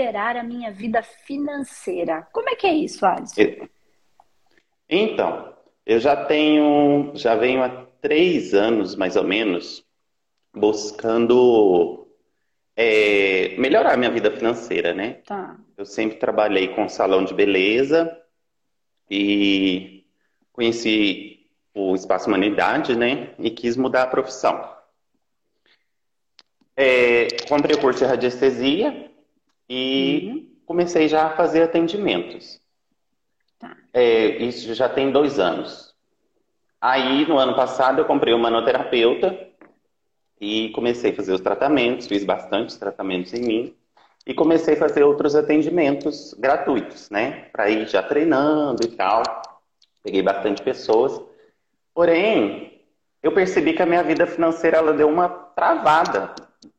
liberar a minha vida financeira. Como é que é isso, Alisson? Então, eu já tenho, já venho há três anos, mais ou menos, buscando é, melhorar minha vida financeira, né? Tá. Eu sempre trabalhei com salão de beleza e conheci o Espaço Humanidade, né? E quis mudar a profissão. É, comprei o curso de radiestesia e uhum. comecei já a fazer atendimentos. Tá. É, isso já tem dois anos. Aí, no ano passado, eu comprei um manoterapeuta e comecei a fazer os tratamentos, fiz bastante tratamentos em mim e comecei a fazer outros atendimentos gratuitos, né? Para ir já treinando e tal. Peguei bastante pessoas. Porém, eu percebi que a minha vida financeira ela deu uma travada.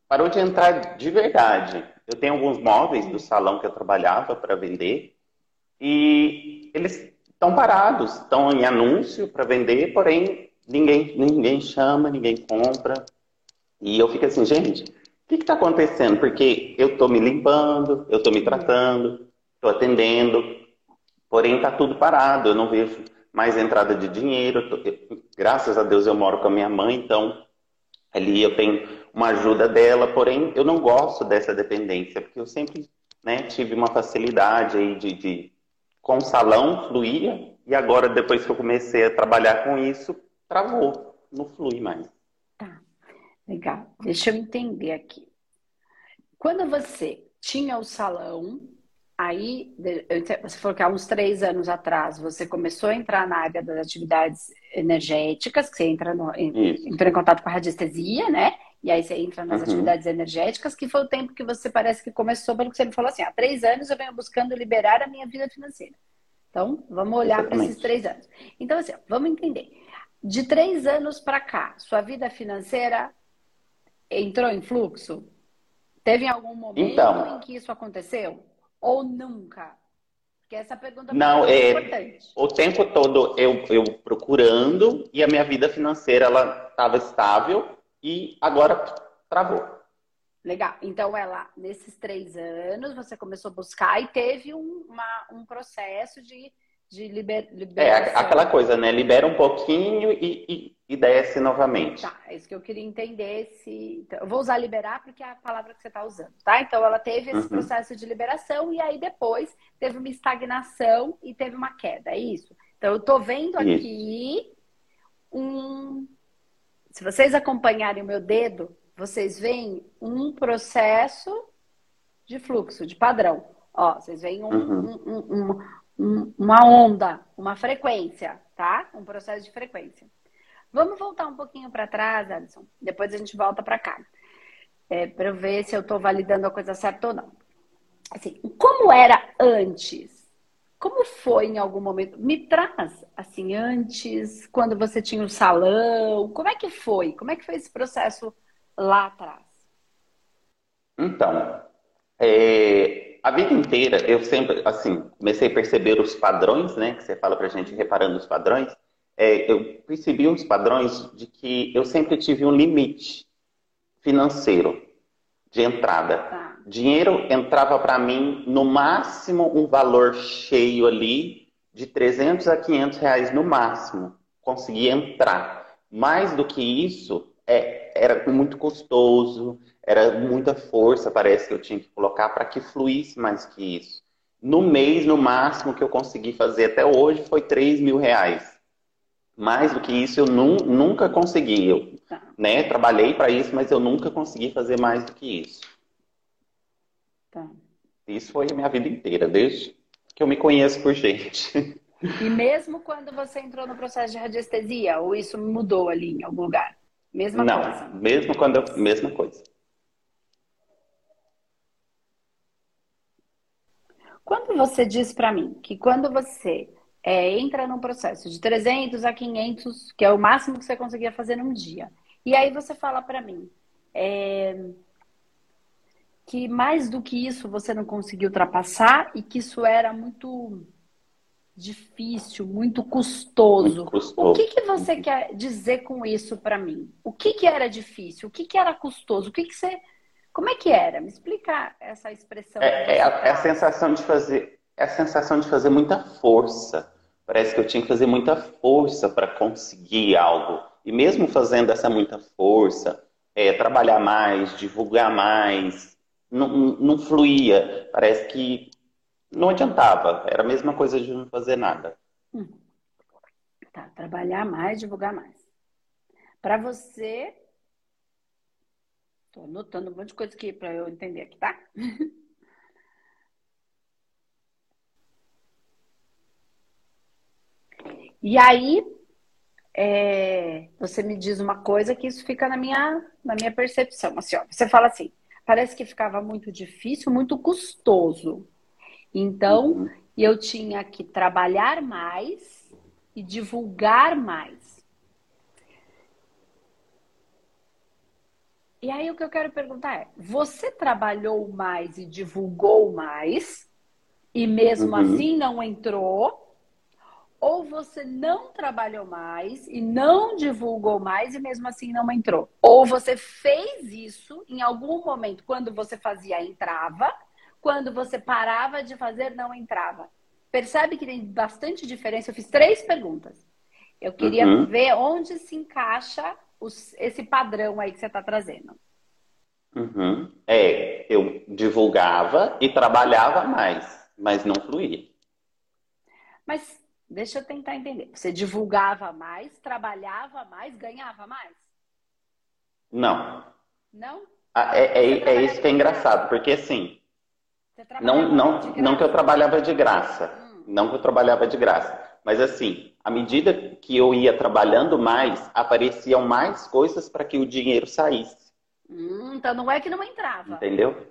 Parou de entrar de verdade. Eu tenho alguns móveis do salão que eu trabalhava para vender e eles estão parados, estão em anúncio para vender, porém ninguém, ninguém chama, ninguém compra. E eu fico assim, gente, o que está acontecendo? Porque eu estou me limpando, eu estou me tratando, estou atendendo, porém está tudo parado, eu não vejo mais entrada de dinheiro. Tô... graças a Deus eu moro com a minha mãe, então ali eu tenho uma ajuda dela, porém eu não gosto dessa dependência, porque eu sempre né, tive uma facilidade aí de, de com o salão fluía e agora depois que eu comecei a trabalhar com isso, travou, não flui mais. Legal. Deixa eu entender aqui. Quando você tinha o salão, aí você falou que há uns três anos atrás você começou a entrar na área das atividades energéticas, que você entra no, entrou em contato com a radiestesia, né? E aí você entra nas uhum. atividades energéticas, que foi o tempo que você parece que começou, pelo que você me falou assim, há três anos eu venho buscando liberar a minha vida financeira. Então, vamos olhar para esses três anos. Então, assim, vamos entender. De três anos para cá, sua vida financeira entrou em fluxo? Teve algum momento então, em que isso aconteceu? Ou nunca? Porque essa pergunta não, é, é importante. O tempo todo eu, eu procurando e a minha vida financeira ela estava estável e agora travou. Legal. Então, ela, nesses três anos, você começou a buscar e teve um, uma, um processo de de liber, liberação. É, aquela coisa, né? Libera um pouquinho e, e, e desce novamente. Tá, é isso que eu queria entender. Se... Então, eu vou usar liberar porque é a palavra que você está usando, tá? Então, ela teve esse uhum. processo de liberação e aí depois teve uma estagnação e teve uma queda, é isso? Então, eu tô vendo aqui um... Se vocês acompanharem o meu dedo, vocês veem um processo de fluxo, de padrão. Ó, vocês veem um, uhum. um, um, um uma onda, uma frequência, tá? Um processo de frequência. Vamos voltar um pouquinho para trás, Alisson. Depois a gente volta para cá. É, para eu ver se eu estou validando a coisa certa ou não. Assim, como era antes? Como foi em algum momento? Me traz, assim, antes, quando você tinha o salão, como é que foi? Como é que foi esse processo lá atrás? Então, é, a vida inteira, eu sempre, assim, comecei a perceber os padrões, né? Que você fala pra gente, reparando os padrões. É, eu percebi os padrões de que eu sempre tive um limite financeiro de entrada. Tá. Dinheiro entrava para mim no máximo um valor cheio ali de 300 a 500 reais no máximo. Conseguia entrar. Mais do que isso, é, era muito custoso, era muita força, parece que eu tinha que colocar para que fluísse mais que isso. No mês, no máximo que eu consegui fazer até hoje foi 3 mil reais. Mais do que isso eu nu nunca consegui. Eu tá. né, trabalhei para isso, mas eu nunca consegui fazer mais do que isso. Tá. Isso foi a minha vida inteira, desde que eu me conheço por gente. E mesmo quando você entrou no processo de radiestesia, ou isso mudou ali em algum lugar? Mesma Não, coisa? Não, mesmo quando eu, mesma coisa. Quando você diz para mim que quando você é, entra num processo de 300 a 500, que é o máximo que você conseguia fazer num dia, e aí você fala para mim é, que mais do que isso você não conseguiu ultrapassar e que isso era muito difícil, muito custoso. Muito custoso. O que, que você quer dizer com isso para mim? O que, que era difícil? O que, que era custoso? O que, que você Como é que era? Me explica essa expressão. É, é, a, é a, sensação de fazer, é a sensação de fazer muita força. Parece que eu tinha que fazer muita força para conseguir algo. E mesmo fazendo essa muita força, é, trabalhar mais, divulgar mais, não, não fluía. Parece que não adiantava. Era a mesma coisa de não fazer nada. Hum. Tá, trabalhar mais, divulgar mais. Para você, Estou anotando um monte de coisa aqui para eu entender aqui, tá? e aí, é, você me diz uma coisa que isso fica na minha, na minha percepção. Assim, ó, você fala assim, parece que ficava muito difícil, muito custoso. Então, uhum. eu tinha que trabalhar mais e divulgar mais. E aí o que eu quero perguntar é: você trabalhou mais e divulgou mais, e mesmo uhum. assim não entrou? Ou você não trabalhou mais e não divulgou mais e mesmo assim não entrou? Ou você fez isso em algum momento, quando você fazia, entrava, quando você parava de fazer, não entrava. Percebe que tem bastante diferença? Eu fiz três perguntas. Eu queria uhum. ver onde se encaixa os, esse padrão aí que você está trazendo. Uhum. É, eu divulgava e trabalhava mais, mas não fluía. Mas deixa eu tentar entender. Você divulgava mais, trabalhava mais, ganhava mais? Não. Não? Ah, é, é, é, isso que é engraçado, porque assim, não, não, não que eu trabalhava de graça, hum. não que eu trabalhava de graça, mas assim, à medida que eu ia trabalhando mais, apareciam mais coisas para que o dinheiro saísse. Hum, então não é que não entrava. Entendeu?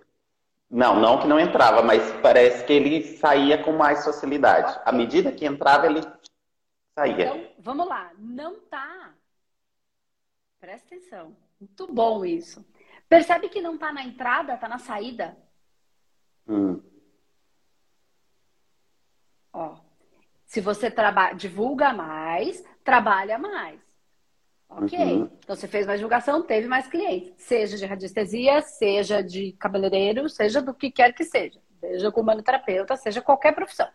Não, não que não entrava, mas parece que ele saía com mais facilidade. Okay. À medida que entrava, ele saía. Então, vamos lá. Não tá. Presta atenção. Muito bom isso. Percebe que não tá na entrada, tá na saída? Hum. Ó, se você trabalha, divulga mais, trabalha mais. Ok. Uhum. Então você fez mais divulgação, teve mais clientes. Seja de radiestesia, seja de cabeleireiro, seja do que quer que seja. Seja com terapeuta, seja qualquer profissão.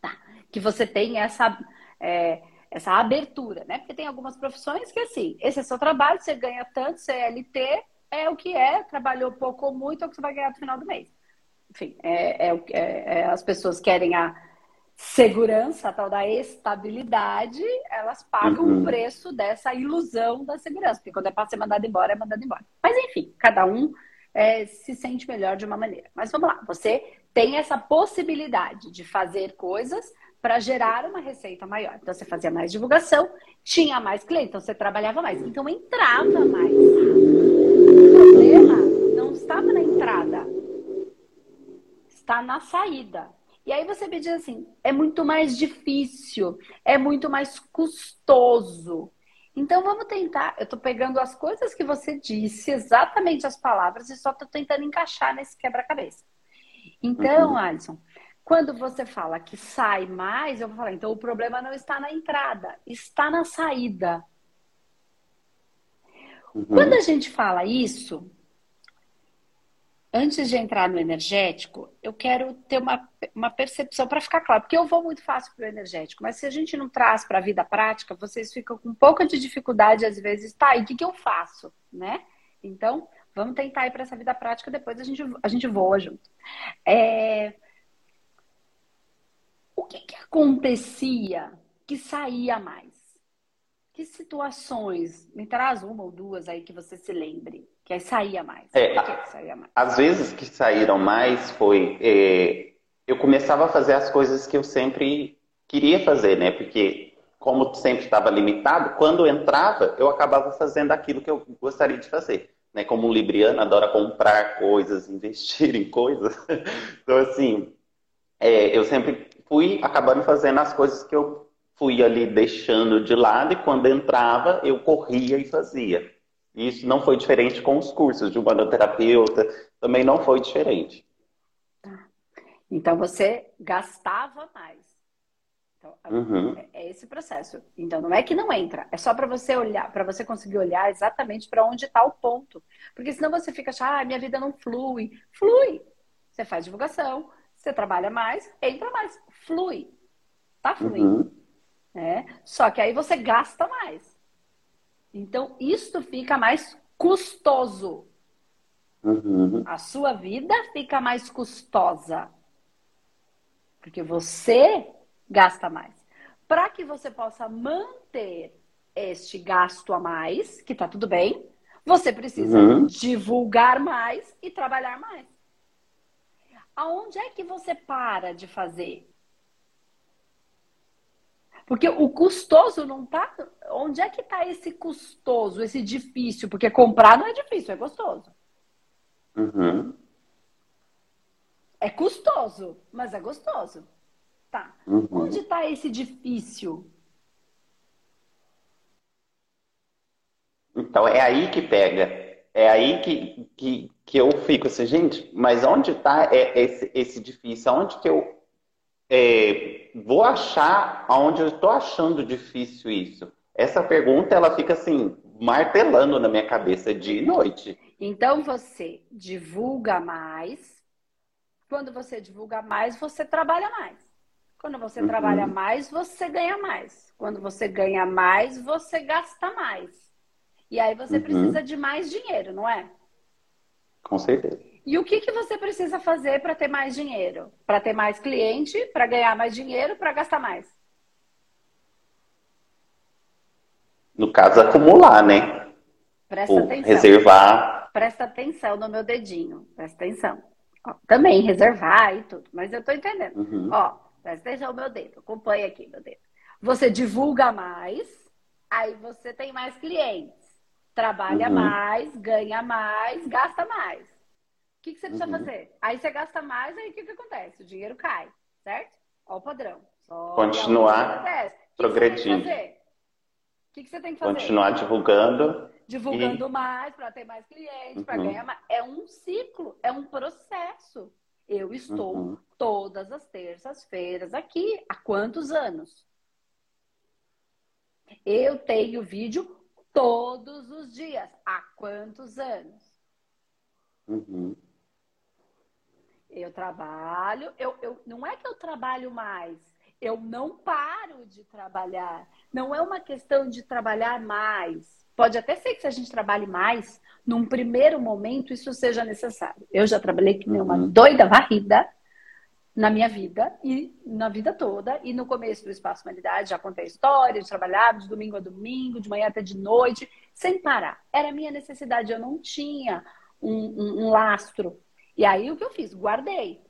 Tá. Que você tem essa, é, essa abertura, né? Porque tem algumas profissões que assim, esse é seu trabalho, você ganha tanto, CLT, é o que é, trabalhou pouco ou muito, é o que você vai ganhar no final do mês. Enfim, é, é, é, é as pessoas querem a segurança, a tal da estabilidade, elas pagam uhum. o preço dessa ilusão da segurança. Porque quando é para ser mandado embora, é mandado embora. Mas enfim, cada um é, se sente melhor de uma maneira. Mas vamos lá, você tem essa possibilidade de fazer coisas para gerar uma receita maior. Então você fazia mais divulgação, tinha mais cliente, então você trabalhava mais. Então entrava mais. O problema não estava na entrada, está na saída. E aí você me diz assim: é muito mais difícil, é muito mais custoso. Então vamos tentar. Eu estou pegando as coisas que você disse, exatamente as palavras, e só estou tentando encaixar nesse quebra-cabeça. Então, uhum. Alisson, quando você fala que sai mais, eu vou falar, então o problema não está na entrada, está na saída. Uhum. Quando a gente fala isso, antes de entrar no energético, eu quero ter uma, uma percepção para ficar claro, porque eu vou muito fácil para o energético, mas se a gente não traz para a vida prática, vocês ficam com um pouco de dificuldade às vezes, tá, e o que, que eu faço, né? Então, vamos tentar ir para essa vida prática, depois a gente, a gente voa junto. É... O que, que acontecia que saía mais? Que situações? Me traz uma ou duas aí que você se lembre. Que aí saía mais. É, saía mais? Às vezes que saíram mais foi. É, eu começava a fazer as coisas que eu sempre queria fazer, né? Porque, como sempre estava limitado, quando eu entrava, eu acabava fazendo aquilo que eu gostaria de fazer. Né? Como um libriano adora comprar coisas, investir em coisas. então, assim, é, eu sempre fui acabando fazendo as coisas que eu fui ali deixando de lado e quando entrava, eu corria e fazia. Isso não foi diferente com os cursos de humanoterapeuta, também não foi diferente. Tá. Então você gastava mais. Então, uhum. é, É esse processo. Então não é que não entra, é só para você olhar, para você conseguir olhar exatamente para onde está o ponto. Porque senão você fica achando, ah, minha vida não flui. Flui. Você faz divulgação, você trabalha mais, entra mais, flui. Tá fluindo. Uhum. É. Só que aí você gasta mais. Então, isto fica mais custoso. Uhum. A sua vida fica mais custosa. Porque você gasta mais. Para que você possa manter este gasto a mais, que tá tudo bem, você precisa uhum. divulgar mais e trabalhar mais. Aonde é que você para de fazer? Porque o custoso não tá. Onde é que tá esse custoso, esse difícil? Porque comprar não é difícil, é gostoso. Uhum. É custoso, mas é gostoso. Tá. Uhum. Onde tá esse difícil? Então é aí que pega é aí que, que, que eu fico assim, gente, mas onde está esse, esse difícil? Onde que eu é, vou achar, onde eu estou achando difícil isso? Essa pergunta, ela fica assim, martelando na minha cabeça dia e noite. Então você divulga mais. Quando você divulga mais, você trabalha mais. Quando você uhum. trabalha mais, você ganha mais. Quando você ganha mais, você gasta mais. E aí você uhum. precisa de mais dinheiro, não é? Com certeza. E o que, que você precisa fazer para ter mais dinheiro? Para ter mais cliente, para ganhar mais dinheiro, para gastar mais? No caso, acumular, né? Presta Ou atenção. Reservar. Presta atenção no meu dedinho. Presta atenção. Ó, também reservar e tudo, mas eu tô entendendo. Uhum. Ó, presta atenção no meu dedo. Acompanha aqui meu dedo. Você divulga mais, aí você tem mais clientes. Trabalha uhum. mais, ganha mais, gasta mais. O que, que você precisa uhum. fazer? Aí você gasta mais, aí o que, que acontece? O dinheiro cai, certo? Olha o padrão. Só Continuar progredindo. O que, que você tem que fazer? Continuar divulgando. Divulgando e... mais para ter mais clientes, uhum. para ganhar mais. É um ciclo, é um processo. Eu estou uhum. todas as terças-feiras aqui. Há quantos anos? Eu tenho vídeo todos os dias. Há quantos anos? Uhum. Eu trabalho, eu, eu, não é que eu trabalho mais, eu não paro de trabalhar. Não é uma questão de trabalhar mais. Pode até ser que se a gente trabalhe mais, num primeiro momento isso seja necessário. Eu já trabalhei que nem uma uhum. doida varrida na minha vida e na vida toda. E no começo do Espaço Humanidade já contei histórias, trabalhava de domingo a domingo, de manhã até de noite, sem parar. Era a minha necessidade, eu não tinha um, um, um lastro. E aí o que eu fiz? Guardei.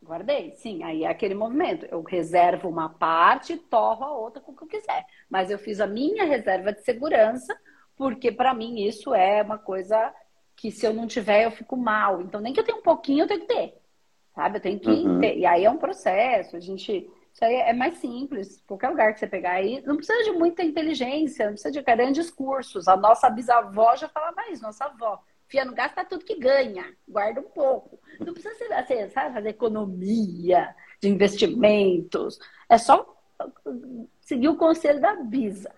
Guardei, sim. Aí é aquele movimento. Eu reservo uma parte e torro a outra com o que eu quiser. Mas eu fiz a minha reserva de segurança, porque para mim isso é uma coisa que se eu não tiver eu fico mal. Então nem que eu tenha um pouquinho, eu tenho que ter sabe? Eu tenho que. Uhum. Ter, e aí é um processo, a gente. Isso aí é mais simples. Qualquer lugar que você pegar aí, não precisa de muita inteligência, não precisa de grandes cursos. A nossa bisavó já falava isso, nossa avó. Fia, não gasta tudo que ganha, guarda um pouco. Não precisa ser, assim, sabe, fazer economia de investimentos. É só seguir o conselho da Bisa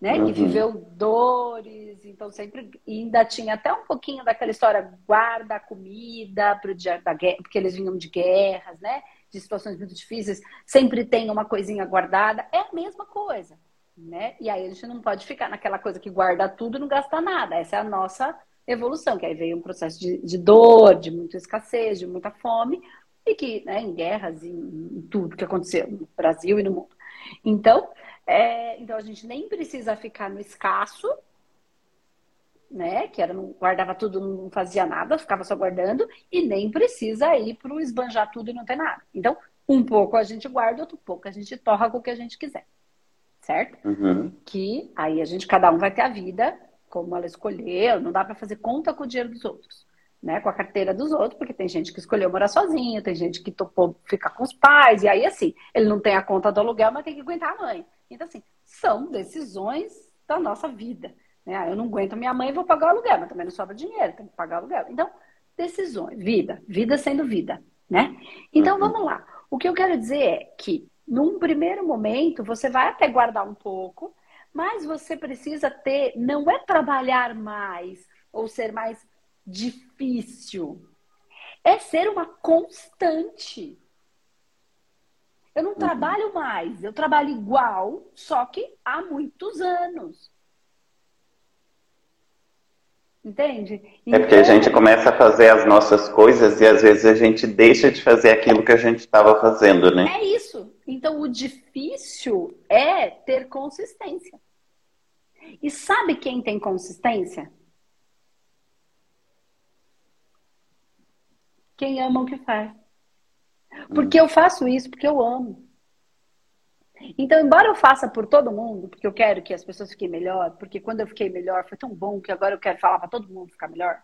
né? Uhum. Que viveu dores, então sempre ainda tinha até um pouquinho daquela história guarda a comida pro dia da guerra, porque eles vinham de guerras, né? De situações muito difíceis, sempre tem uma coisinha guardada, é a mesma coisa, né? E aí a gente não pode ficar naquela coisa que guarda tudo e não gasta nada. Essa é a nossa evolução, que aí veio um processo de, de dor, de muita escassez, de muita fome, e que, né, em guerras, em, em tudo que aconteceu no Brasil e no mundo. Então, é, então a gente nem precisa ficar no escasso, né? Que era não guardava tudo, não fazia nada, ficava só guardando, e nem precisa ir para o esbanjar tudo e não ter nada. Então, um pouco a gente guarda, outro pouco a gente torra com o que a gente quiser. Certo? Uhum. Que aí a gente, cada um vai ter a vida como ela escolheu, não dá para fazer conta com o dinheiro dos outros. Né, com a carteira dos outros, porque tem gente que escolheu morar sozinho, tem gente que topou ficar com os pais, e aí assim, ele não tem a conta do aluguel, mas tem que aguentar a mãe. Então, assim, são decisões da nossa vida. Né? Ah, eu não aguento minha mãe e vou pagar o aluguel, mas também não sobra dinheiro, tem que pagar o aluguel. Então, decisões, vida, vida sendo vida, né? Então, uhum. vamos lá. O que eu quero dizer é que num primeiro momento, você vai até guardar um pouco, mas você precisa ter, não é trabalhar mais ou ser mais difícil, é ser uma constante. Eu não uhum. trabalho mais, eu trabalho igual, só que há muitos anos. Entende? Então... É porque a então gente começa a fazer as nossas coisas e às vezes a gente deixa de fazer aquilo que a gente estava fazendo, né? É isso. Então o difícil é ter consistência. E sabe quem tem consistência? Quem ama o que faz. Porque hum. eu faço isso porque eu amo. Então, embora eu faça por todo mundo, porque eu quero que as pessoas fiquem melhor, porque quando eu fiquei melhor foi tão bom que agora eu quero falar para todo mundo ficar melhor.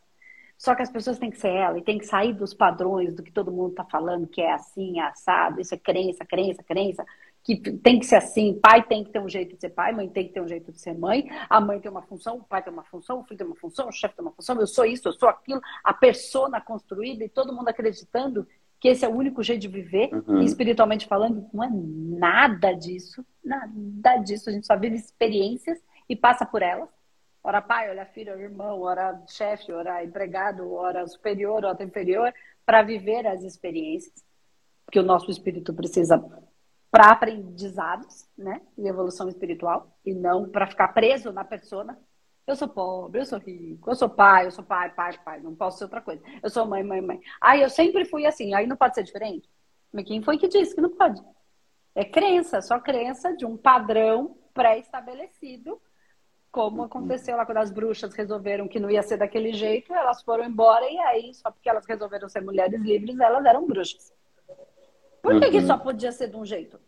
Só que as pessoas têm que ser ela e tem que sair dos padrões do que todo mundo está falando, que é assim, é assado, isso é crença, crença, crença, que tem que ser assim, pai tem que ter um jeito de ser pai, mãe tem que ter um jeito de ser mãe, a mãe tem uma função, o pai tem uma função, o filho tem uma função, o chefe tem uma função, eu sou isso, eu sou aquilo, a persona construída e todo mundo acreditando que esse é o único jeito de viver, uhum. e espiritualmente falando, não é nada disso, nada disso. A gente só vive experiências e passa por elas. Ora pai, ora filho, ora irmão, ora chefe, ora empregado, ora superior, ora inferior, para viver as experiências que o nosso espírito precisa para aprendizados, né, e evolução espiritual, e não para ficar preso na persona eu sou pobre, eu sou rico, eu sou pai, eu sou pai, pai, pai, não posso ser outra coisa. Eu sou mãe, mãe, mãe. Aí eu sempre fui assim, aí não pode ser diferente? Mas quem foi que disse que não pode? É crença, só crença de um padrão pré-estabelecido, como aconteceu lá quando as bruxas resolveram que não ia ser daquele jeito, elas foram embora e aí, só porque elas resolveram ser mulheres livres, elas eram bruxas. Por que, uhum. que só podia ser de um jeito?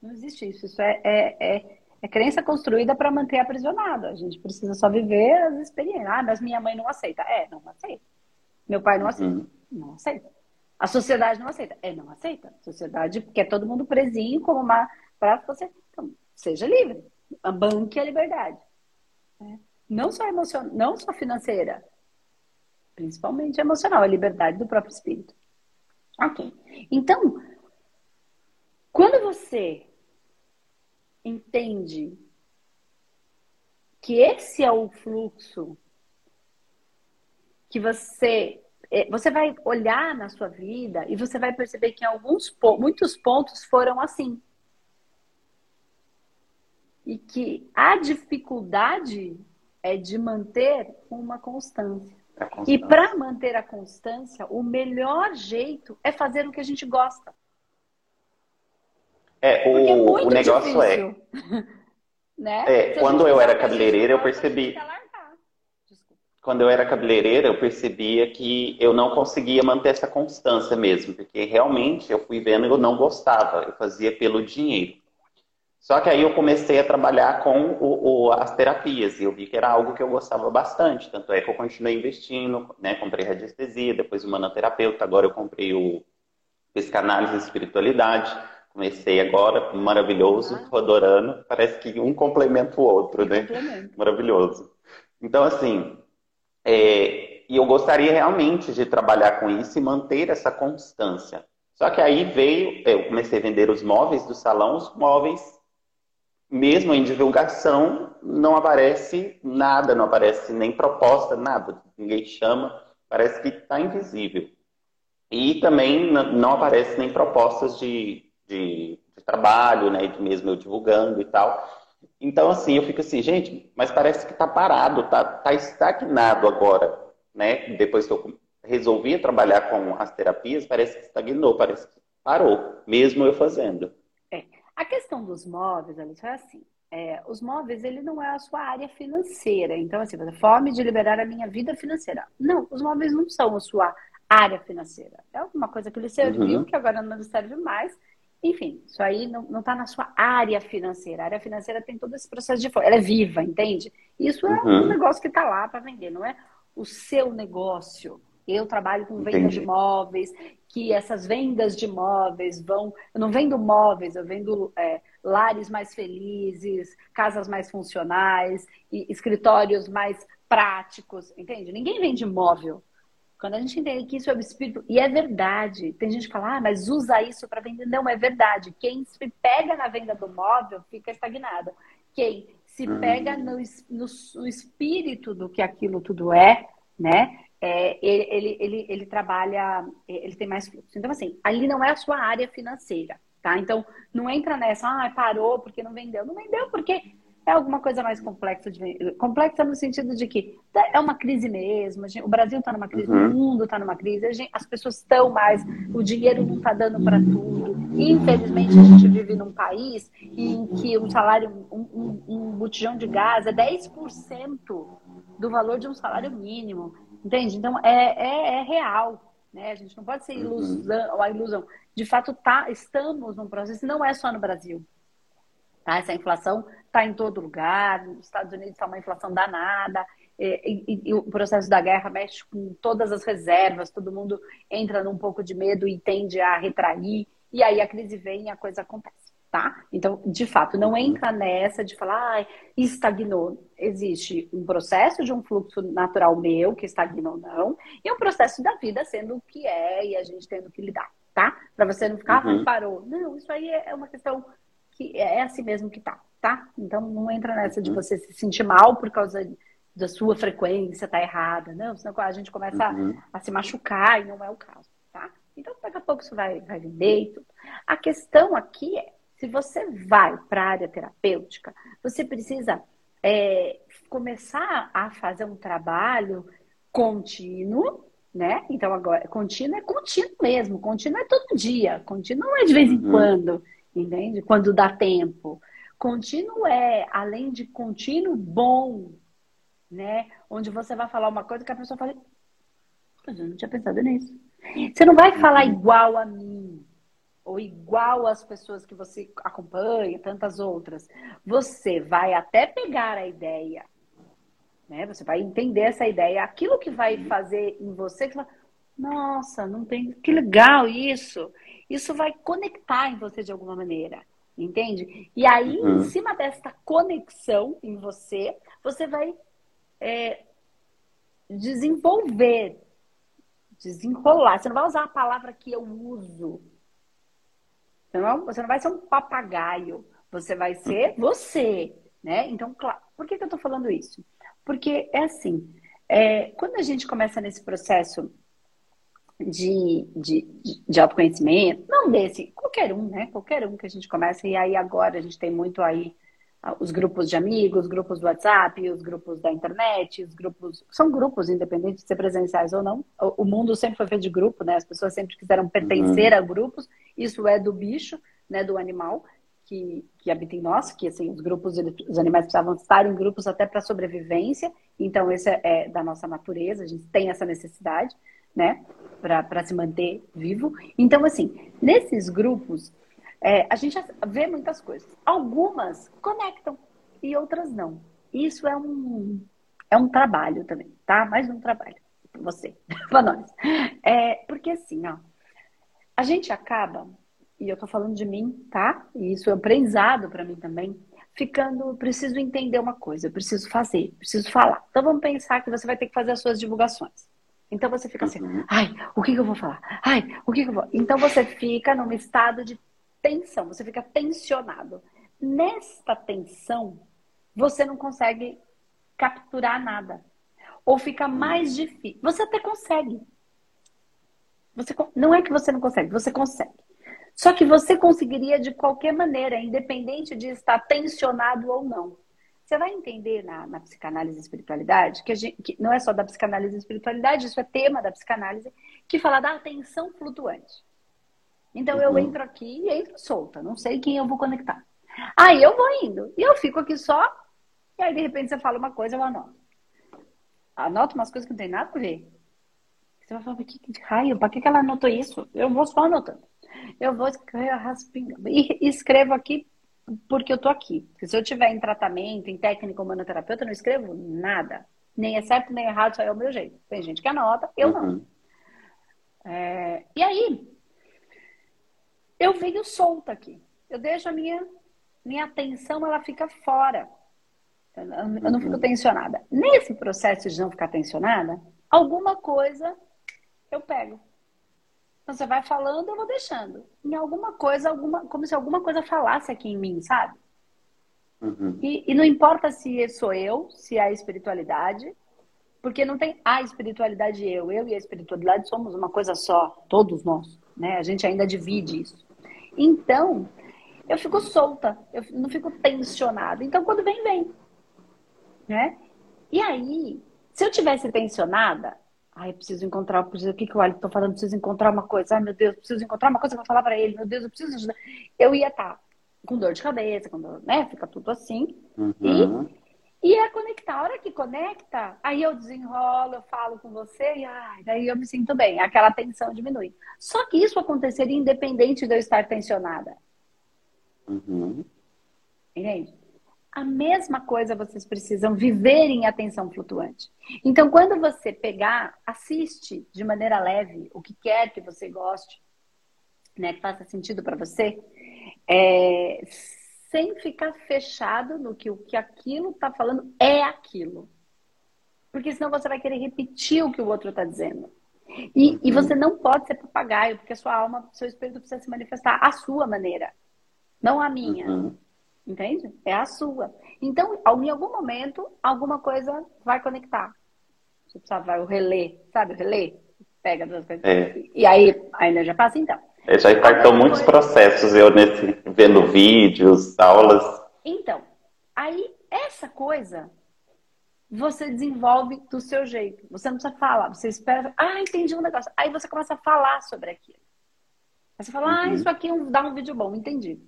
Não existe isso. Isso é, é, é é crença construída para manter aprisionado. A gente precisa só viver as experiências. Ah, mas minha mãe não aceita. É, não aceita. Meu pai não aceita. Uhum. Não aceita. A sociedade não aceita. É, não aceita. A sociedade quer todo mundo presinho como uma. Para você. Então, seja livre. Banque a liberdade. É. Não só emocional, não só financeira. Principalmente emocional, a liberdade do próprio espírito. Ok. Então, quando você entende que esse é o fluxo que você é, você vai olhar na sua vida e você vai perceber que alguns muitos pontos foram assim. E que a dificuldade é de manter uma constância. constância. E para manter a constância, o melhor jeito é fazer o que a gente gosta. É, o, é o negócio é, difícil. é. né? É, quando eu era cabeleireira, eu percebi. Quando eu era cabeleireira, eu percebia que eu não conseguia manter essa constância mesmo, porque realmente eu fui vendo eu não gostava, eu fazia pelo dinheiro. Só que aí eu comecei a trabalhar com o, o, as terapias e eu vi que era algo que eu gostava bastante. Tanto é que eu continuei investindo, né? Comprei radiestesia, depois o manoterapeuta, agora eu comprei o psicanálise e espiritualidade. Comecei agora, maravilhoso, tô adorando. Parece que um complementa o outro, né? Maravilhoso. Então, assim, é, e eu gostaria realmente de trabalhar com isso e manter essa constância. Só que aí veio, eu comecei a vender os móveis do salão, os móveis, mesmo em divulgação, não aparece nada, não aparece nem proposta, nada. Ninguém chama, parece que está invisível. E também não aparece nem propostas de de, de trabalho, né? De mesmo eu divulgando e tal. Então, assim, eu fico assim, gente, mas parece que tá parado, tá, tá estagnado agora, né? Depois que eu resolvi trabalhar com as terapias, parece que estagnou, parece que parou, mesmo eu fazendo. A questão dos móveis, Alice, é assim. É, os móveis, ele não é a sua área financeira. Então, assim, você fome de liberar a minha vida financeira. Não, os móveis não são a sua área financeira. É alguma coisa que lhe serviu, uhum. que agora não lhe serve mais, enfim, isso aí não está na sua área financeira. A área financeira tem todo esse processo de ela é viva, entende? Isso é uhum. um negócio que está lá para vender, não é o seu negócio. Eu trabalho com venda Entendi. de imóveis, que essas vendas de imóveis vão. Eu não vendo móveis, eu vendo é, lares mais felizes, casas mais funcionais, escritórios mais práticos, entende? Ninguém vende imóvel. Quando a gente entende que isso é o espírito, e é verdade, tem gente que fala, ah, mas usa isso para vender. Não, é verdade. Quem se pega na venda do móvel fica estagnado. Quem se pega no, no, no espírito do que aquilo tudo é, né? É, ele, ele, ele, ele, trabalha, ele tem mais fluxo. Então, assim, ali não é a sua área financeira, tá? Então, não entra nessa, ah, parou porque não vendeu. Não vendeu porque é alguma coisa mais complexa de complexa no sentido de que é uma crise mesmo. o Brasil está numa crise, uhum. o mundo está numa crise, gente, as pessoas estão mais, o dinheiro não está dando para tudo. Infelizmente, a gente vive num país em que um salário, um, um, um botijão de gás é 10% do valor de um salário mínimo. Entende? Então, é, é, é real. Né? A gente não pode ser uhum. ilusão, a ilusão. De fato, tá, estamos num processo, não é só no Brasil. Tá? Essa inflação está em todo lugar, nos Estados Unidos está uma inflação danada, e, e, e, o processo da guerra mexe com todas as reservas, todo mundo entra num pouco de medo e tende a retrair, e aí a crise vem e a coisa acontece tá? Então, de fato, não entra nessa de falar, ah, estagnou. Existe um processo de um fluxo natural meu, que estagnou ou não, e um processo da vida sendo o que é e a gente tendo que lidar, tá? Para você não ficar, uhum. ah, parou. Não, isso aí é uma questão que é assim mesmo que tá, tá? Então, não entra nessa de uhum. você se sentir mal por causa da sua frequência tá errada, não, senão a gente começa uhum. a, a, se machucar e não é o caso, tá? Então, daqui a pouco isso vai, vai vender e tudo. A questão aqui é, se você vai para a área terapêutica, você precisa é, começar a fazer um trabalho contínuo, né? Então, agora, contínuo é contínuo mesmo, contínuo é todo dia, contínuo não é de vez em uhum. quando, entende? Quando dá tempo. Contínuo é, além de contínuo, bom, né? Onde você vai falar uma coisa que a pessoa fala, mas eu não tinha pensado nisso. Você não vai falar uhum. igual a mim ou igual às pessoas que você acompanha, tantas outras. Você vai até pegar a ideia, né? Você vai entender essa ideia, aquilo que vai fazer em você, que vai, nossa, não tem, que legal isso. Isso vai conectar em você de alguma maneira, entende? E aí, uhum. em cima dessa conexão em você, você vai é, desenvolver, desenrolar. Você não vai usar a palavra que eu uso você não, você não vai ser um papagaio, você vai ser você, né? Então, claro, por que, que eu estou falando isso? Porque é assim, é, quando a gente começa nesse processo de, de, de, autoconhecimento, não desse, qualquer um, né? Qualquer um que a gente começa, e aí agora a gente tem muito aí os grupos de amigos, os grupos do WhatsApp, os grupos da internet, os grupos. São grupos, independente de ser presenciais ou não. O, mundo sempre foi feito de grupo, né? As pessoas sempre quiseram pertencer uhum. a grupos. Isso é do bicho, né? Do animal que, que habita em nós, que assim, os grupos, os animais precisavam estar em grupos até para sobrevivência. Então, esse é, é da nossa natureza, a gente tem essa necessidade, né? Para se manter vivo. Então, assim, nesses grupos, é, a gente vê muitas coisas. Algumas conectam e outras não. Isso é um, é um trabalho também, tá? Mais um trabalho para você, para nós. É, porque assim, ó, a gente acaba, e eu tô falando de mim, tá? E isso é um aprendizado para mim também, ficando, preciso entender uma coisa, eu preciso fazer, preciso falar. Então vamos pensar que você vai ter que fazer as suas divulgações. Então você fica assim, uhum. ai, o que, que eu vou falar? Ai, o que, que eu vou. Então você fica num estado de tensão, você fica tensionado. Nesta tensão, você não consegue capturar nada. Ou fica mais difícil. Você até consegue. Você, não é que você não consegue, você consegue. Só que você conseguiria de qualquer maneira, independente de estar tensionado ou não. Você vai entender na, na psicanálise e espiritualidade, que, gente, que, não é só da psicanálise e espiritualidade, isso é tema da psicanálise, que fala da atenção flutuante. Então uhum. eu entro aqui e entro solta, não sei quem eu vou conectar. Aí eu vou indo e eu fico aqui só, e aí de repente você fala uma coisa, eu anoto. Anoto umas coisas que não tem nada a ver. Você vai falar, que, que raio, para que, que ela anotou isso? Eu vou só anotando. Eu vou raspingando. E escrevo aqui porque eu tô aqui. Porque se eu tiver em tratamento, em técnica humanoterapeuta, eu não escrevo nada. Nem é certo, nem é errado, só é o meu jeito. Tem gente que anota, eu uhum. não. É... E aí, eu venho solta aqui. Eu deixo a minha, minha atenção, ela fica fora. Eu não, eu não fico uhum. tensionada. Nesse processo de não ficar tensionada, alguma coisa eu pego. Então, você vai falando, eu vou deixando. Em alguma coisa, alguma, como se alguma coisa falasse aqui em mim, sabe? Uhum. E, e não importa se sou eu, se é a espiritualidade, porque não tem a espiritualidade e eu. Eu e a espiritualidade somos uma coisa só, todos nós. Né? A gente ainda divide isso. Então, eu fico solta, eu não fico tensionada. Então, quando vem, vem. Né? E aí, se eu tivesse tensionada, ai, eu preciso encontrar, preciso, o que, que o Ali está falando? Preciso encontrar uma coisa. Ai, meu Deus, preciso encontrar uma coisa para falar para ele. Meu Deus, eu preciso ajudar. Eu ia estar tá com dor de cabeça, com dor, né? Fica tudo assim. Uhum. E, e é conectar. A hora que conecta, aí eu desenrolo, eu falo com você e ai, daí eu me sinto bem. Aquela tensão diminui. Só que isso aconteceria independente de eu estar tensionada. Uhum. Entende? A mesma coisa vocês precisam viver em atenção flutuante. Então, quando você pegar, assiste de maneira leve o que quer que você goste, né, que faça sentido para você, é, sem ficar fechado no que o que aquilo está falando é aquilo. Porque senão você vai querer repetir o que o outro está dizendo. E, e, você não pode ser papagaio, porque a sua alma, seu espírito precisa se manifestar à sua maneira, não à minha. Uhum. Entende? É a sua. Então, em algum momento, alguma coisa vai conectar. Você precisa, vai o relé, sabe o relé? Pega duas coisas. É. E aí a energia passa, então. É, já impactou muitos processos, eu nesse, vendo vídeos, aulas. Então, aí essa coisa você desenvolve do seu jeito. Você não precisa falar, você espera, ah, entendi um negócio. Aí você começa a falar sobre aquilo. Aí você fala, ah, uhum. ah, isso aqui é dá um vídeo bom, entendi.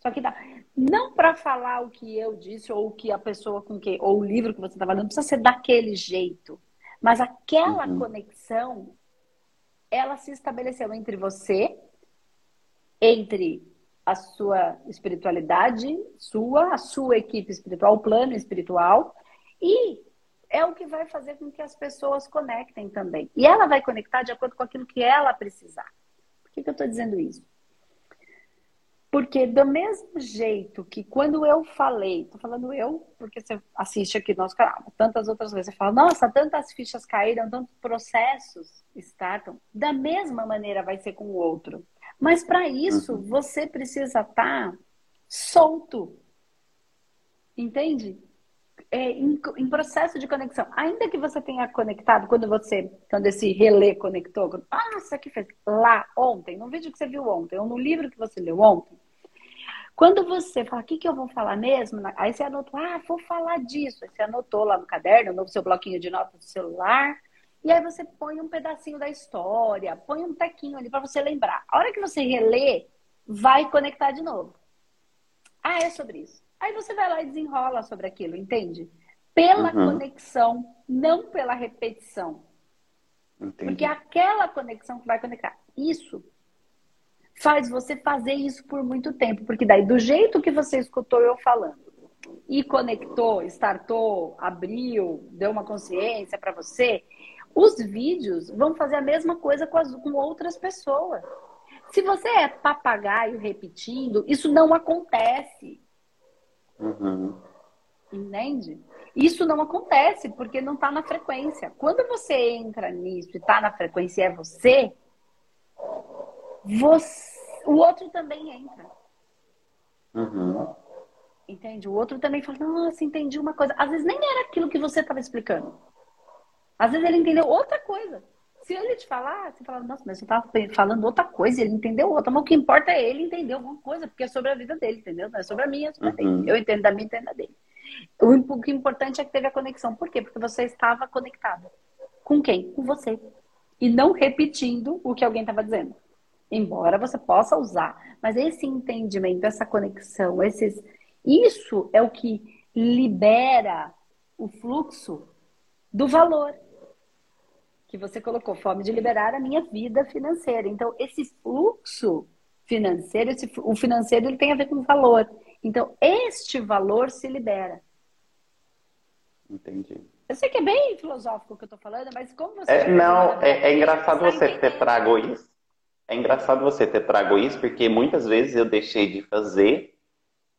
Só que dá. Não para falar o que eu disse, ou o que a pessoa com que, ou o livro que você estava lendo, precisa ser daquele jeito. Mas aquela uhum. conexão, ela se estabeleceu entre você, entre a sua espiritualidade, sua, a sua equipe espiritual, o plano espiritual, e é o que vai fazer com que as pessoas conectem também. E ela vai conectar de acordo com aquilo que ela precisar. Por que, que eu estou dizendo isso? Porque do mesmo jeito que quando eu falei, tô falando eu, porque você assiste aqui nosso canal, tantas outras vezes, você fala, nossa, tantas fichas caíram, tantos processos startam. Da mesma maneira vai ser com o outro. Mas para isso, uhum. você precisa estar tá solto. Entende? É, em, em, processo de conexão. Ainda que você tenha conectado, quando você, quando esse relé conectou, ah, isso aqui fez lá ontem, no vídeo que você viu ontem, ou no livro que você leu ontem, quando você fala, o que, que eu vou falar mesmo? Aí você anotou, ah, vou falar disso. Aí você anotou lá no caderno, no seu bloquinho de notas do celular. E aí você põe um pedacinho da história, põe um tequinho ali para você lembrar. A hora que você relê, vai conectar de novo. Ah, é sobre isso. Aí você vai lá e desenrola sobre aquilo, entende? Pela uhum. conexão, não pela repetição. Entendi. Porque é aquela conexão que vai conectar. Isso faz você fazer isso por muito tempo. Porque daí, do jeito que você escutou eu falando, e conectou, startou, abriu, deu uma consciência para você, os vídeos vão fazer a mesma coisa com, as, com outras pessoas. Se você é papagaio repetindo, isso não acontece. Uhum. Entende? Isso não acontece porque não está na frequência. Quando você entra nisso e está na frequência e é você, você, o outro também entra. Uhum. Entende? O outro também fala, nossa, entendi uma coisa. Às vezes nem era aquilo que você estava explicando. Às vezes ele entendeu outra coisa. Se ele te falar, você fala, nossa, mas você estava falando outra coisa, ele entendeu outra. Mas o que importa é ele entender alguma coisa, porque é sobre a vida dele, entendeu? Não é sobre a minha, é sobre uhum. a dele. Eu entendo da minha, entendo da dele. O que é importante é que teve a conexão. Por quê? Porque você estava conectado. Com quem? Com você. E não repetindo o que alguém estava dizendo embora você possa usar. Mas esse entendimento, essa conexão, esses, isso é o que libera o fluxo do valor que você colocou, fome de liberar a minha vida financeira. Então, esse fluxo financeiro, esse, o financeiro ele tem a ver com valor. Então, este valor se libera. Entendi. Eu sei que é bem filosófico o que eu estou falando, mas como você. É, não, é, é, engraçado você ter trago isso é engraçado você ter trago isso, porque muitas vezes eu deixei de fazer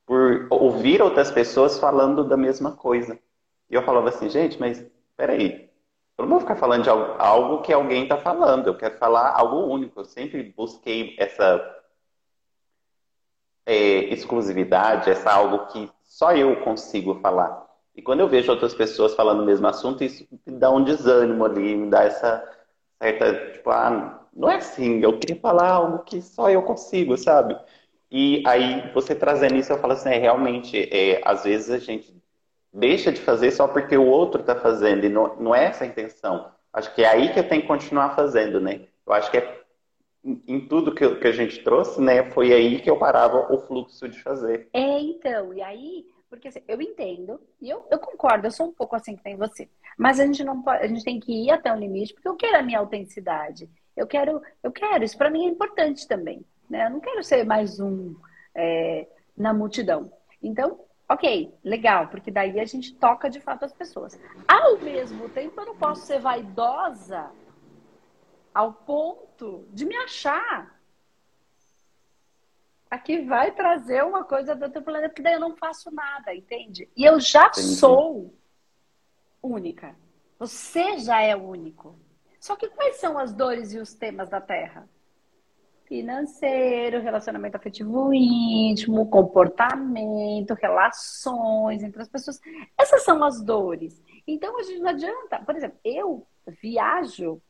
por ouvir outras pessoas falando da mesma coisa. E eu falava assim, gente, mas peraí, eu não vou ficar falando de algo que alguém está falando. Eu quero falar algo único. Eu sempre busquei essa é, exclusividade, essa algo que só eu consigo falar. E quando eu vejo outras pessoas falando o mesmo assunto, isso me dá um desânimo ali, me dá essa certa, tipo, ah, não é assim, eu queria falar algo que só eu consigo, sabe? E aí, você trazendo isso, eu falo assim, é, realmente, é, às vezes a gente deixa de fazer só porque o outro está fazendo, e não, não é essa a intenção. Acho que é aí que eu tenho que continuar fazendo, né? Eu acho que é em tudo que, que a gente trouxe, né? Foi aí que eu parava o fluxo de fazer. É, então, e aí, porque assim, eu entendo, e eu, eu concordo, eu sou um pouco assim que tem você. Mas a gente não pode, a gente tem que ir até um limite, porque eu quero a minha autenticidade. Eu quero, eu quero, isso para mim é importante também. Né? Eu não quero ser mais um é, na multidão. Então, ok, legal, porque daí a gente toca de fato as pessoas. Ao mesmo tempo, eu não posso ser vaidosa ao ponto de me achar aqui vai trazer uma coisa do outro planeta, porque daí eu não faço nada, entende? E eu já Entendi. sou única. Você já é único. Só que quais são as dores e os temas da Terra? Financeiro, relacionamento afetivo íntimo, comportamento, relações entre as pessoas. Essas são as dores. Então a gente não adianta. Por exemplo, eu viajo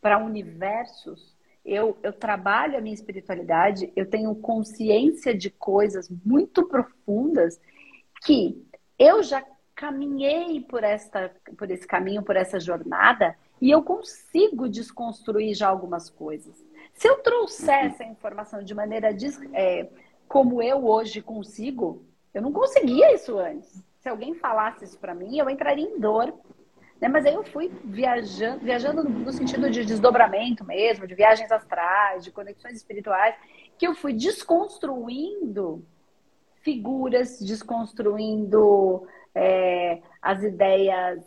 para universos, eu, eu trabalho a minha espiritualidade, eu tenho consciência de coisas muito profundas que eu já caminhei por, esta, por esse caminho, por essa jornada, e eu consigo desconstruir já algumas coisas. Se eu trouxer essa informação de maneira é, como eu hoje consigo, eu não conseguia isso antes. Se alguém falasse isso para mim, eu entraria em dor. Né? Mas aí eu fui viajando, viajando no sentido de desdobramento mesmo, de viagens astrais, de conexões espirituais, que eu fui desconstruindo figuras, desconstruindo é, as ideias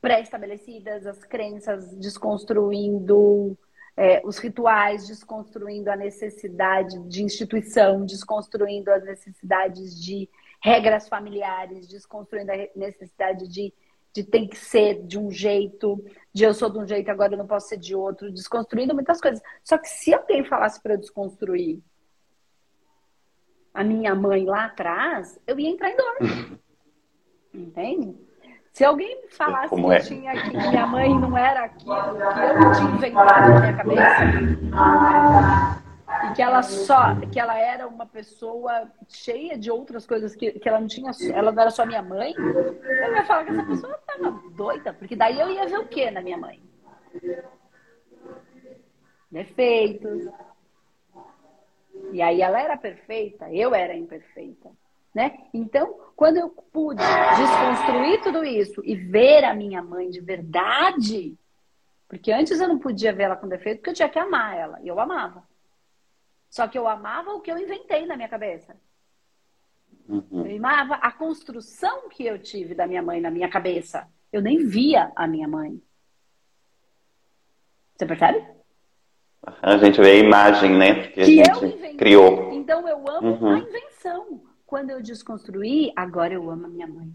pré-estabelecidas, as crenças, desconstruindo é, os rituais, desconstruindo a necessidade de instituição, desconstruindo as necessidades de regras familiares, desconstruindo a necessidade de, de tem que ser de um jeito, de eu sou de um jeito, agora eu não posso ser de outro, desconstruindo muitas coisas. Só que se alguém falasse para eu desconstruir a minha mãe lá atrás, eu ia entrar em dor. Entende? Se alguém me falasse que, é? tinha, que minha mãe não era aquilo, que eu tinha inventado na minha cabeça, e que ela só, que ela era uma pessoa cheia de outras coisas que, que ela não tinha, ela não era só minha mãe, eu ia falar que essa pessoa estava doida, porque daí eu ia ver o que na minha mãe? Defeitos. E aí ela era perfeita, eu era imperfeita. Né? Então, quando eu pude desconstruir tudo isso e ver a minha mãe de verdade, porque antes eu não podia ver ela com defeito, porque eu tinha que amar ela, e eu amava. Só que eu amava o que eu inventei na minha cabeça. Uhum. Eu amava a construção que eu tive da minha mãe na minha cabeça. Eu nem via a minha mãe. Você percebe? A gente vê a imagem, né? Que, que a gente criou. Então eu amo uhum. a invenção. Quando eu desconstruí, agora eu amo a minha mãe.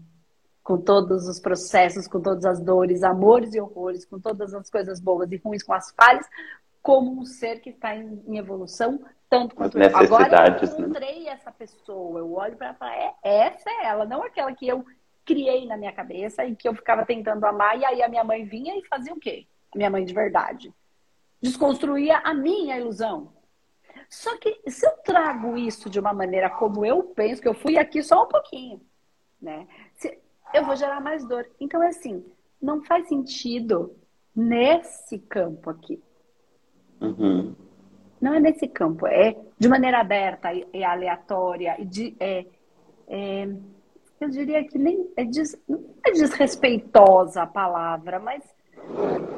Com todos os processos, com todas as dores, amores e horrores, com todas as coisas boas e ruins, com as falhas, como um ser que está em, em evolução, tanto quanto eu. Agora eu né? encontrei né? essa pessoa, eu olho para ela e falo, é, essa é ela, não aquela que eu criei na minha cabeça e que eu ficava tentando amar, e aí a minha mãe vinha e fazia o quê? A minha mãe de verdade. Desconstruía a minha ilusão. Só que se eu trago isso de uma maneira como eu penso, que eu fui aqui só um pouquinho, né? Se, eu vou gerar mais dor. Então, é assim, não faz sentido nesse campo aqui. Uhum. Não é nesse campo, é de maneira aberta e, aleatória. E de, é, é, eu diria que nem é, des, não é desrespeitosa a palavra, mas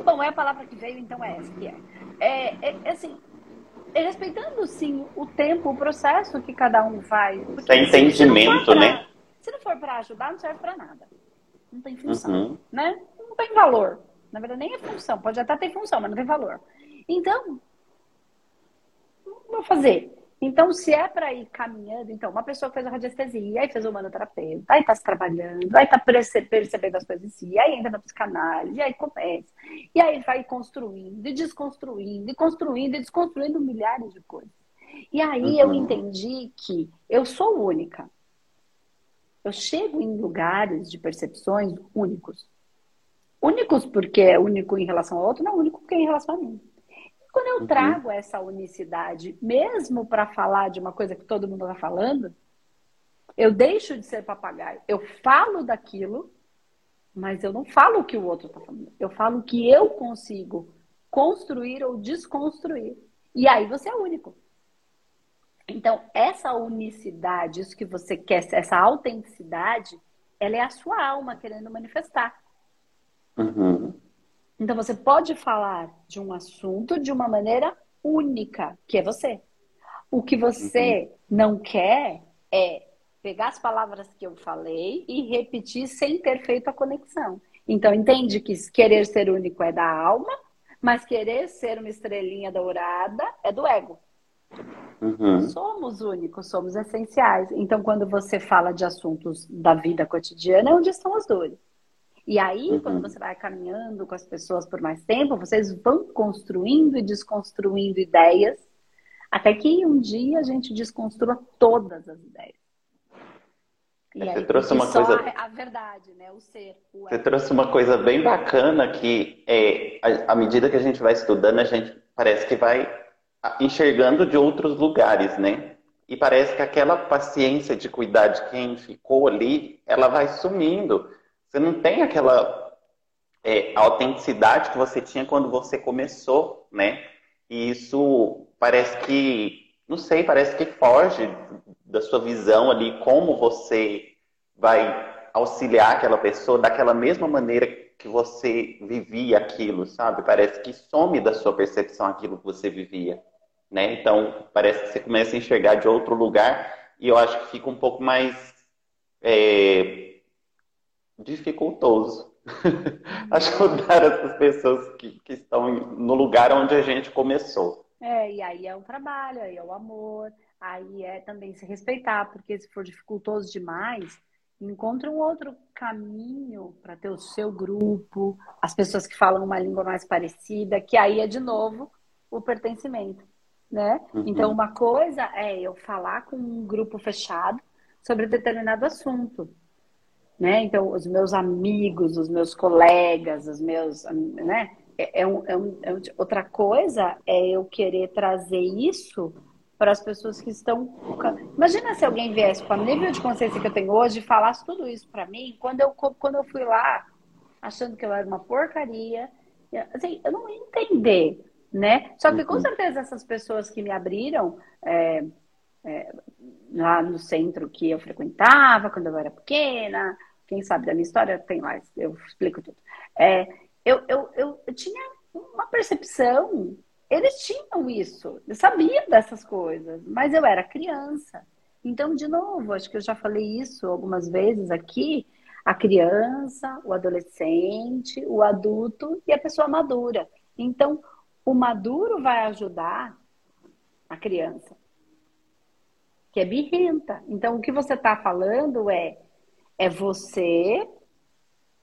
bom, é a palavra que veio, então é essa que é. É, é, é assim, respeitando sim o tempo, o processo que cada um faz. Porque, é entendimento, pra, né? Se não for para ajudar, não serve para nada. Não tem função, uhum. né? Não tem valor. Na verdade, nem é função. Pode até ter função, mas não tem valor. Então, vou fazer. Então, se é para ir caminhando, então, uma pessoa fez a radiestesia, aí fez o manoterapeuta, aí está se trabalhando, aí está percebendo as coisas em si, aí entra na psicanálise, aí começa. E aí vai construindo, e desconstruindo, e construindo, e desconstruindo milhares de coisas. E aí uhum. eu entendi que eu sou única. Eu chego em lugares de percepções únicos. Únicos porque é único em relação ao outro, não único porque é em relação a mim. Quando eu uhum. trago essa unicidade, mesmo para falar de uma coisa que todo mundo está falando, eu deixo de ser papagaio. Eu falo daquilo, mas eu não falo o que o outro está falando. Eu falo o que eu consigo construir ou desconstruir. E aí você é único. Então, essa unicidade, isso que você quer, essa autenticidade, ela é a sua alma querendo manifestar. Uhum. Então você pode falar de um assunto de uma maneira única, que é você. O que você uhum. não quer é pegar as palavras que eu falei e repetir sem ter feito a conexão. Então entende que querer ser único é da alma, mas querer ser uma estrelinha dourada é do ego. Uhum. Somos únicos, somos essenciais. Então, quando você fala de assuntos da vida cotidiana, é onde estão as dores. E aí, uhum. quando você vai caminhando com as pessoas por mais tempo, vocês vão construindo e desconstruindo ideias, até que um dia a gente desconstrua todas as ideias. E você aí, trouxe uma coisa. A verdade, né? O ser. O você trouxe uma coisa bem bacana que é, à medida que a gente vai estudando, a gente parece que vai enxergando de outros lugares, né? E parece que aquela paciência de cuidar de quem ficou ali, ela vai sumindo. Você não tem aquela é, autenticidade que você tinha quando você começou, né? E isso parece que, não sei, parece que foge da sua visão ali, como você vai auxiliar aquela pessoa daquela mesma maneira que você vivia aquilo, sabe? Parece que some da sua percepção aquilo que você vivia, né? Então, parece que você começa a enxergar de outro lugar e eu acho que fica um pouco mais é, dificultoso ajudar essas pessoas que, que estão no lugar onde a gente começou. É, e aí é o trabalho, aí é o amor, aí é também se respeitar, porque se for dificultoso demais, encontre um outro caminho para ter o seu grupo, as pessoas que falam uma língua mais parecida, que aí é de novo o pertencimento, né? Uhum. Então, uma coisa é eu falar com um grupo fechado sobre determinado assunto né? Então, os meus amigos, os meus colegas, os meus, né? É, é, um, é, um, é um, outra coisa é eu querer trazer isso para as pessoas que estão. Imagina se alguém viesse com o nível de consciência que eu tenho hoje e falasse tudo isso para mim quando eu, quando eu fui lá achando que eu era uma porcaria. Assim, eu não ia entender, né? Só que com uhum. certeza essas pessoas que me abriram é, é, lá no centro que eu frequentava quando eu era pequena, quem sabe da minha história tem mais, eu explico tudo. É, eu, eu, eu, eu tinha uma percepção, eles tinham isso, eu sabia dessas coisas, mas eu era criança. Então, de novo, acho que eu já falei isso algumas vezes aqui, a criança, o adolescente, o adulto e a pessoa madura. Então, o maduro vai ajudar a criança, que é birrenta. Então, o que você está falando é é você,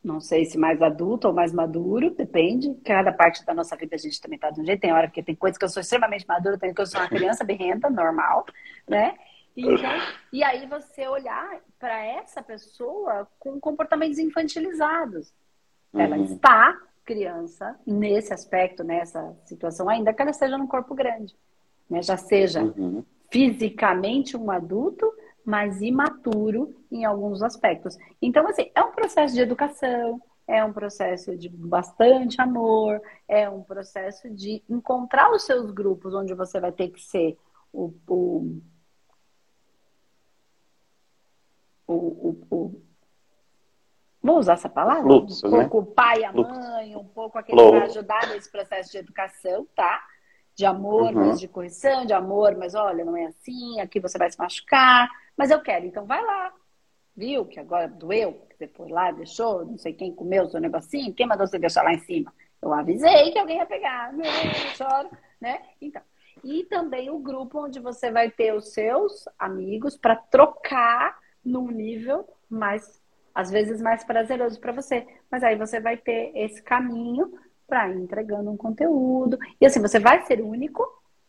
não sei se mais adulto ou mais maduro, depende. Cada parte da nossa vida a gente também tá de um jeito. Tem hora que tem coisas que eu sou extremamente madura, tem que eu sou uma criança berrenta, normal, né? Então, e aí você olhar para essa pessoa com comportamentos infantilizados. Ela uhum. está criança nesse aspecto, nessa situação, ainda que ela esteja num corpo grande, né? Já seja uhum. fisicamente um adulto, mas imaturo em alguns aspectos. Então, assim, é um processo de educação, é um processo de bastante amor, é um processo de encontrar os seus grupos onde você vai ter que ser o, o, o, o, o vou usar essa palavra? Um pouco né? o pai e a mãe, um pouco aquele que vai ajudar nesse processo de educação, tá? De amor, uhum. mas de correção, de amor, mas olha, não é assim, aqui você vai se machucar, mas eu quero, então vai lá. Viu que agora doeu? Você foi lá, deixou, não sei quem comeu o seu negocinho, quem mandou você deixar lá em cima? Eu avisei que alguém ia pegar, não, choro, né? Então, E também o grupo onde você vai ter os seus amigos para trocar num nível mais, às vezes, mais prazeroso para você. Mas aí você vai ter esse caminho para ir entregando um conteúdo. E assim, você vai ser único,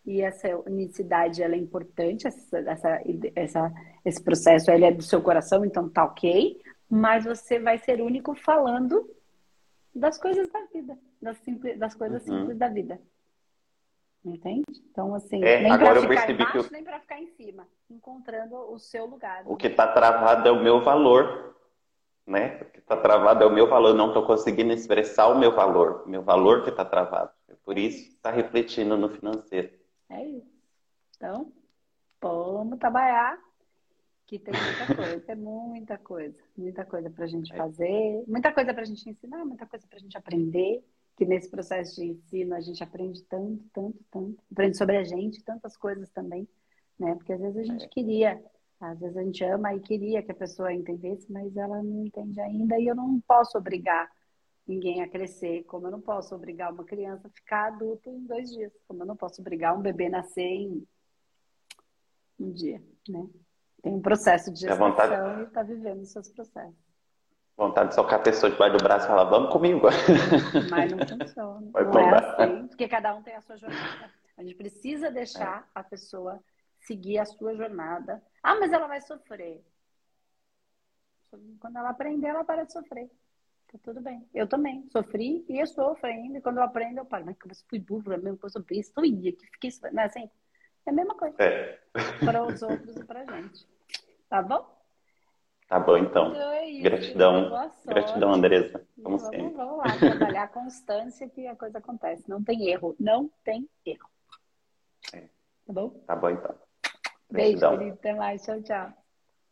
e essa unicidade ela é importante, essa, essa, essa, esse processo ele é do seu coração, então tá ok, mas você vai ser único falando das coisas da vida, das, simples, das coisas uhum. simples da vida. Entende? Então, assim, é, nem para ficar embaixo, eu... nem para ficar em cima, encontrando o seu lugar. O que está travado é o meu valor, né? O que está travado é o meu valor, eu não estou conseguindo expressar o meu valor, meu valor que está travado. É por isso está refletindo no financeiro. É isso. Então, vamos trabalhar, que tem muita coisa, é muita coisa, muita coisa para a gente é. fazer, muita coisa para a gente ensinar, muita coisa para a gente aprender que nesse processo de ensino a gente aprende tanto, tanto, tanto. Aprende sobre a gente, tantas coisas também, né? Porque às vezes a gente é. queria, às vezes a gente ama e queria que a pessoa entendesse, mas ela não entende ainda e eu não posso obrigar ninguém a crescer, como eu não posso obrigar uma criança a ficar adulto em dois dias, como eu não posso obrigar um bebê a nascer em um dia, né? Tem um processo de gestação vontade... e está vivendo os seus processos. Vontade de socar a pessoa debaixo do braço e falar, vamos comigo. Mas não funciona. Não, é assim, porque cada um tem a sua jornada. A gente precisa deixar é. a pessoa seguir a sua jornada. Ah, mas ela vai sofrer. Quando ela aprender, ela para de sofrer. Tá tudo bem. Eu também sofri e eu sofro ainda. E quando eu aprendo, eu paro. Mas que eu fui burro, é mesmo coisa. Eu ia, que fiquei. Não é assim? É a mesma coisa. É. Para os outros e para a gente. Tá bom? Tá bom, então. então é isso, gratidão. Gratidão, Andressa. Como vamos, sempre. Vamos lá, trabalhar a constância que a coisa acontece. Não tem erro. Não tem erro. É. Tá bom? Tá bom, então. Gratidão. Beijo, querido. Até mais. Tchau, tchau.